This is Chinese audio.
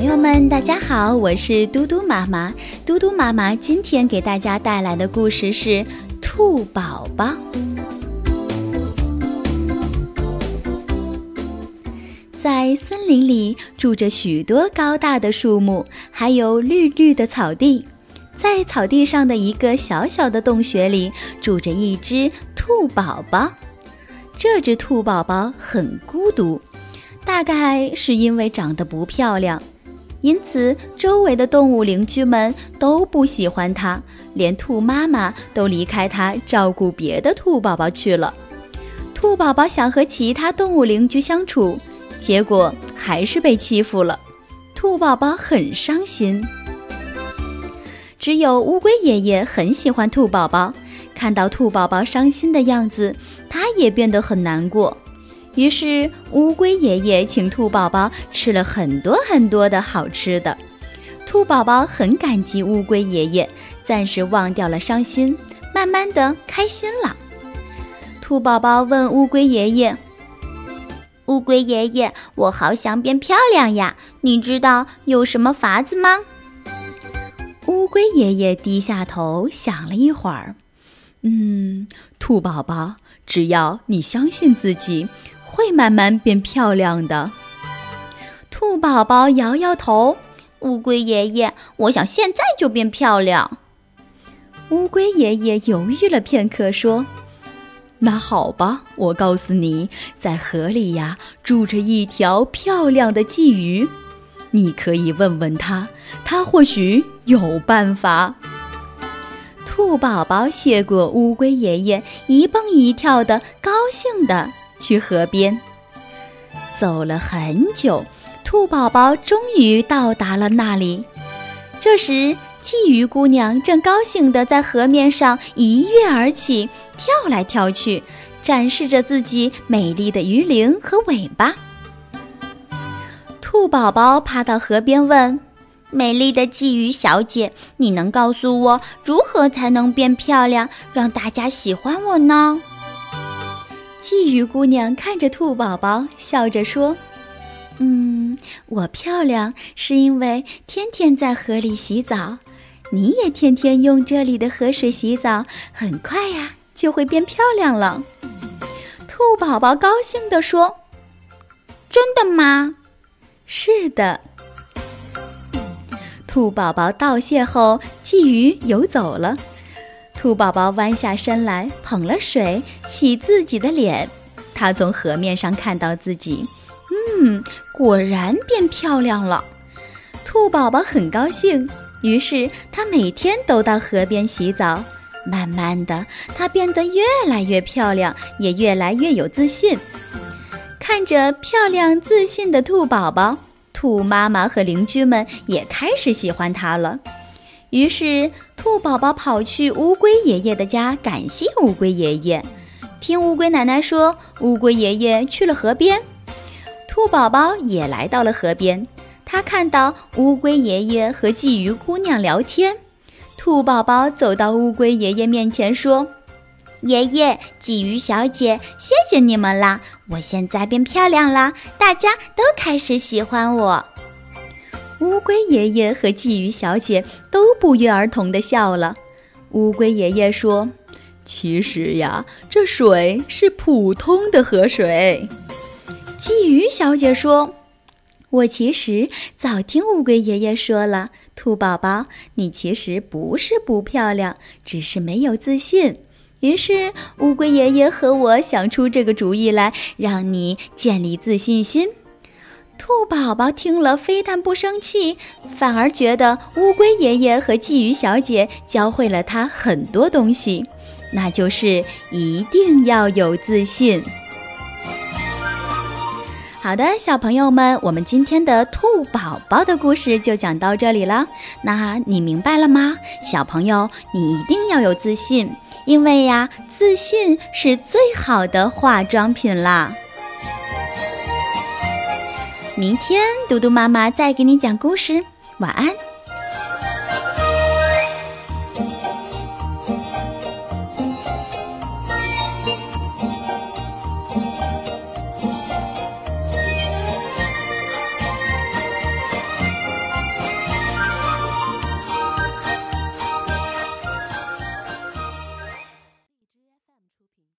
朋友们，大家好，我是嘟嘟妈妈。嘟嘟妈妈今天给大家带来的故事是《兔宝宝》。在森林里住着许多高大的树木，还有绿绿的草地。在草地上的一个小小的洞穴里，住着一只兔宝宝。这只兔宝宝很孤独。大概是因为长得不漂亮，因此周围的动物邻居们都不喜欢它，连兔妈妈都离开它，照顾别的兔宝宝去了。兔宝宝想和其他动物邻居相处，结果还是被欺负了。兔宝宝很伤心。只有乌龟爷爷很喜欢兔宝宝，看到兔宝宝伤心的样子，他也变得很难过。于是，乌龟爷爷请兔宝宝吃了很多很多的好吃的。兔宝宝很感激乌龟爷爷，暂时忘掉了伤心，慢慢的开心了。兔宝宝问乌龟爷爷：“乌龟爷爷，我好想变漂亮呀，你知道有什么法子吗？”乌龟爷爷低下头想了一会儿，“嗯，兔宝宝，只要你相信自己。”会慢慢变漂亮的。兔宝宝摇摇头。乌龟爷爷，我想现在就变漂亮。乌龟爷爷犹豫了片刻，说：“那好吧，我告诉你，在河里呀住着一条漂亮的鲫鱼，你可以问问他，他或许有办法。”兔宝宝谢过乌龟爷爷，一蹦一跳的，高兴的。去河边，走了很久，兔宝宝终于到达了那里。这时，鲫鱼姑娘正高兴地在河面上一跃而起，跳来跳去，展示着自己美丽的鱼鳞和尾巴。兔宝宝爬到河边问：“美丽的鲫鱼小姐，你能告诉我如何才能变漂亮，让大家喜欢我呢？”鲫鱼姑娘看着兔宝宝，笑着说：“嗯，我漂亮是因为天天在河里洗澡，你也天天用这里的河水洗澡，很快呀就会变漂亮了。”兔宝宝高兴地说：“真的吗？”“是的。”兔宝宝道谢后，鲫鱼游走了。兔宝宝弯下身来，捧了水洗自己的脸。他从河面上看到自己，嗯，果然变漂亮了。兔宝宝很高兴，于是他每天都到河边洗澡。慢慢的，他变得越来越漂亮，也越来越有自信。看着漂亮自信的兔宝宝，兔妈妈和邻居们也开始喜欢它了。于是，兔宝宝跑去乌龟爷爷的家，感谢乌龟爷爷。听乌龟奶奶说，乌龟爷爷去了河边，兔宝宝也来到了河边。他看到乌龟爷爷和鲫鱼姑娘聊天，兔宝宝走到乌龟爷爷面前说：“爷爷，鲫鱼小姐，谢谢你们啦！我现在变漂亮啦，大家都开始喜欢我。”乌龟爷爷和鲫鱼小姐都不约而同地笑了。乌龟爷爷说：“其实呀，这水是普通的河水。”鲫鱼小姐说：“我其实早听乌龟爷爷说了，兔宝宝，你其实不是不漂亮，只是没有自信。于是乌龟爷爷和我想出这个主意来，让你建立自信心。”兔宝宝听了非但不生气，反而觉得乌龟爷爷和鲫鱼小姐教会了他很多东西。那就是一定要有自信。好的，小朋友们，我们今天的兔宝宝的故事就讲到这里了。那你明白了吗？小朋友，你一定要有自信，因为呀，自信是最好的化妆品啦。明天嘟嘟妈妈再给你讲故事。晚安。